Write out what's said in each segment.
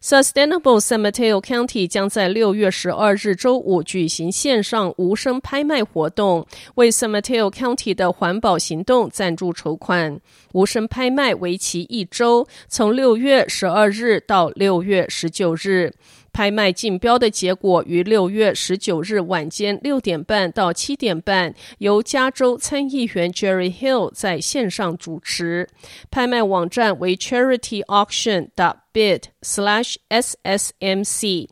Sustainable San Mateo County 将在六月十二日周五举行线上无声拍卖活动，为 San Mateo County 的环保行动赞助筹款。无声拍卖为期一周，从六月十二日到六月十九日。拍卖竞标的结果于六月十九日晚间六点半到七点半，由加州参议员 Jerry Hill 在线上主持。拍卖网站为 Charity Auction 的 charityauction.bid/ssmc。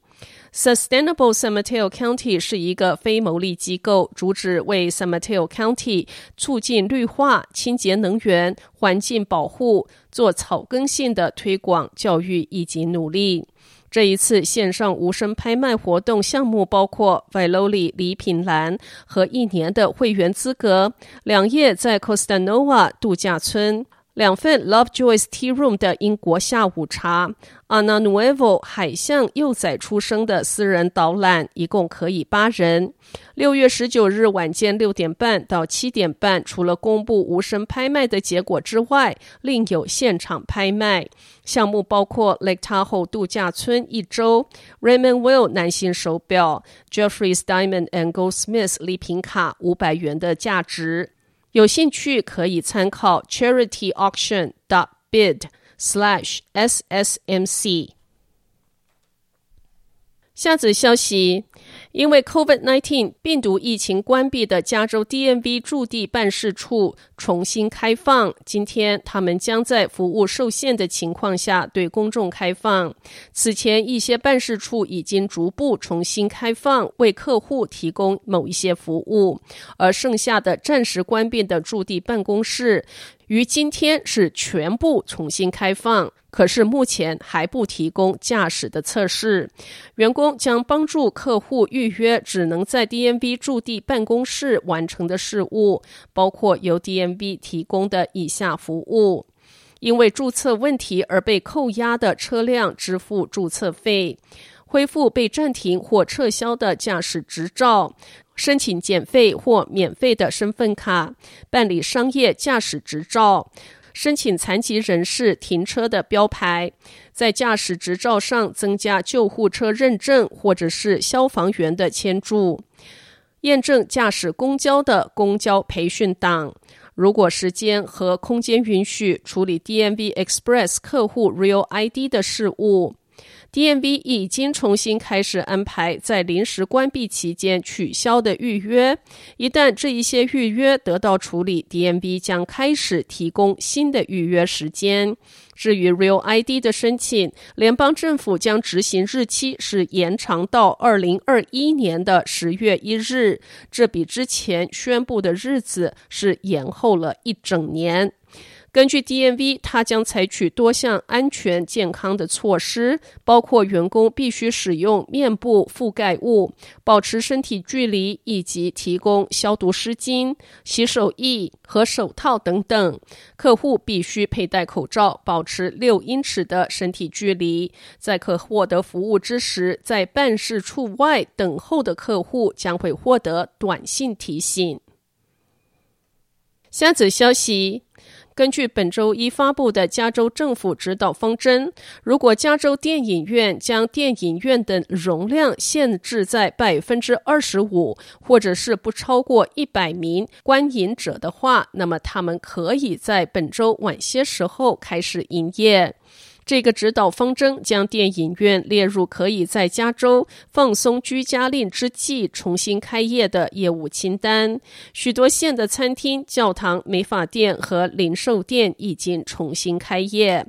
Sustainable San Mateo County 是一个非牟利机构，主旨为 San Mateo County 促进绿化、清洁能源、环境保护，做草根性的推广、教育以及努力。这一次线上无声拍卖活动项目包括 Viloli 礼品栏和一年的会员资格，两页在 Costa Nova 度假村。两份 Lovejoy's Tea Room 的英国下午茶，Ana Nuevo 海象幼崽出生的私人导览，一共可以八人。六月十九日晚间六点半到七点半，除了公布无声拍卖的结果之外，另有现场拍卖。项目包括 Lake Tahoe 度假村一周，Raymond Will 男性手表，Jeffrey's Diamond and Goldsmiths 礼品卡五百元的价值。有兴趣可以参考 charityauction.bid/ssmc。下则消息。因为 COVID-19 病毒疫情关闭的加州 DMV 驻地办事处重新开放，今天他们将在服务受限的情况下对公众开放。此前一些办事处已经逐步重新开放，为客户提供某一些服务，而剩下的暂时关闭的驻地办公室，于今天是全部重新开放。可是目前还不提供驾驶的测试，员工将帮助客户户预约只能在 DMV 驻地办公室完成的事务，包括由 DMV 提供的以下服务：因为注册问题而被扣押的车辆支付注册费，恢复被暂停或撤销的驾驶执照，申请减费或免费的身份卡，办理商业驾驶执照。申请残疾人士停车的标牌，在驾驶执照上增加救护车认证，或者是消防员的签注，验证驾驶公交的公交培训档。如果时间和空间允许，处理 DMV Express 客户 Real ID 的事务。DMV 已经重新开始安排在临时关闭期间取消的预约。一旦这一些预约得到处理，DMV 将开始提供新的预约时间。至于 Real ID 的申请，联邦政府将执行日期是延长到二零二一年的十月一日，这比之前宣布的日子是延后了一整年。根据 DMV，它将采取多项安全健康的措施，包括员工必须使用面部覆盖物、保持身体距离，以及提供消毒湿巾、洗手液和手套等等。客户必须佩戴口罩，保持六英尺的身体距离。在可获得服务之时，在办事处外等候的客户将会获得短信提醒。下则消息。根据本周一发布的加州政府指导方针，如果加州电影院将电影院的容量限制在百分之二十五，或者是不超过一百名观影者的话，那么他们可以在本周晚些时候开始营业。这个指导方针将电影院列入可以在加州放松居家令之际重新开业的业务清单。许多县的餐厅、教堂、美发店和零售店已经重新开业。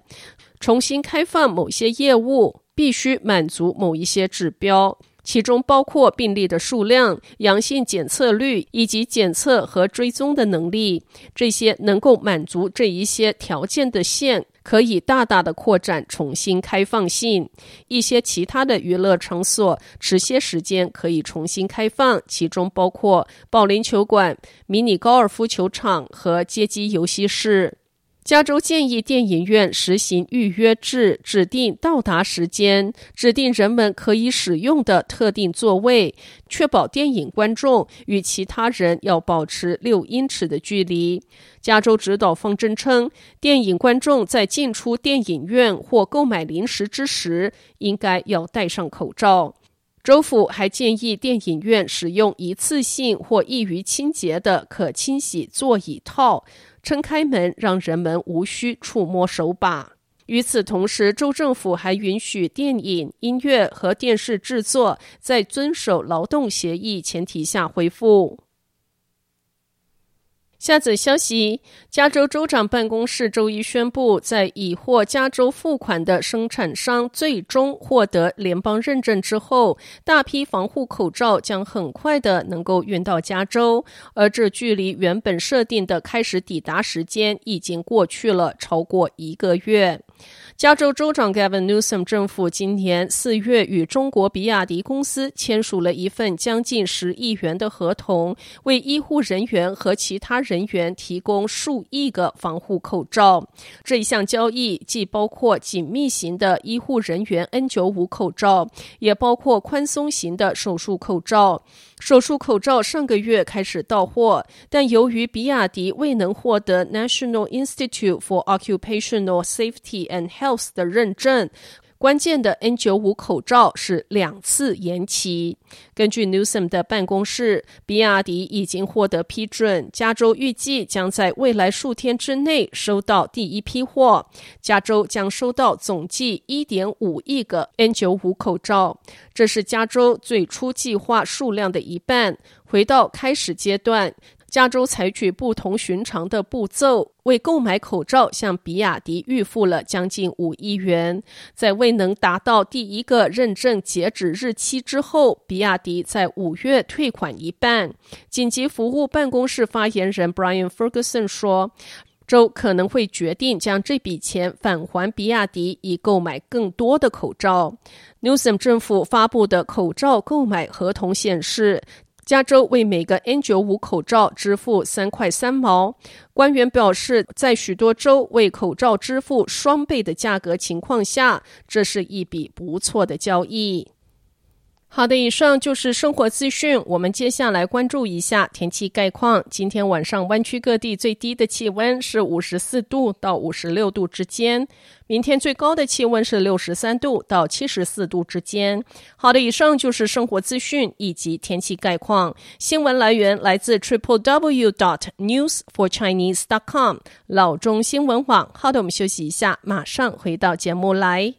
重新开放某些业务必须满足某一些指标。其中包括病例的数量、阳性检测率以及检测和追踪的能力。这些能够满足这一些条件的县，可以大大的扩展重新开放性。一些其他的娱乐场所迟些时间可以重新开放，其中包括保龄球馆、迷你高尔夫球场和街机游戏室。加州建议电影院实行预约制，指定到达时间，指定人们可以使用的特定座位，确保电影观众与其他人要保持六英尺的距离。加州指导方针称，电影观众在进出电影院或购买零食之时，应该要戴上口罩。州府还建议电影院使用一次性或易于清洁的可清洗座椅套。撑开门，让人们无需触摸手把。与此同时，州政府还允许电影、音乐和电视制作在遵守劳动协议前提下恢复。下则消息：加州州长办公室周一宣布，在已获加州付款的生产商最终获得联邦认证之后，大批防护口罩将很快的能够运到加州，而这距离原本设定的开始抵达时间已经过去了超过一个月。加州州长 Gavin Newsom 政府今年四月与中国比亚迪公司签署了一份将近十亿元的合同，为医护人员和其他人员提供数亿个防护口罩。这一项交易既包括紧密型的医护人员 N95 口罩，也包括宽松型的手术口罩。手术口罩上个月开始到货，但由于比亚迪未能获得 National Institute for Occupational Safety and Health 的认证，关键的 N95 口罩是两次延期。根据 Newsom 的办公室，比亚迪已经获得批准，加州预计将在未来数天之内收到第一批货。加州将收到总计1.5亿个 N95 口罩，这是加州最初计划数量的一半。回到开始阶段。加州采取不同寻常的步骤，为购买口罩向比亚迪预付了将近五亿元。在未能达到第一个认证截止日期之后，比亚迪在五月退款一半。紧急服务办公室发言人 Brian Ferguson 说，州可能会决定将这笔钱返还比亚迪，以购买更多的口罩。Newsom 政府发布的口罩购买合同显示，加州为每个 N95 口罩支付三块三毛。官员表示，在许多州为口罩支付双倍的价格情况下，这是一笔不错的交易。好的，以上就是生活资讯。我们接下来关注一下天气概况。今天晚上湾区各地最低的气温是五十四度到五十六度之间，明天最高的气温是六十三度到七十四度之间。好的，以上就是生活资讯以及天气概况。新闻来源来自 triple w dot news for chinese dot com 老中新闻网。好的，我们休息一下，马上回到节目来。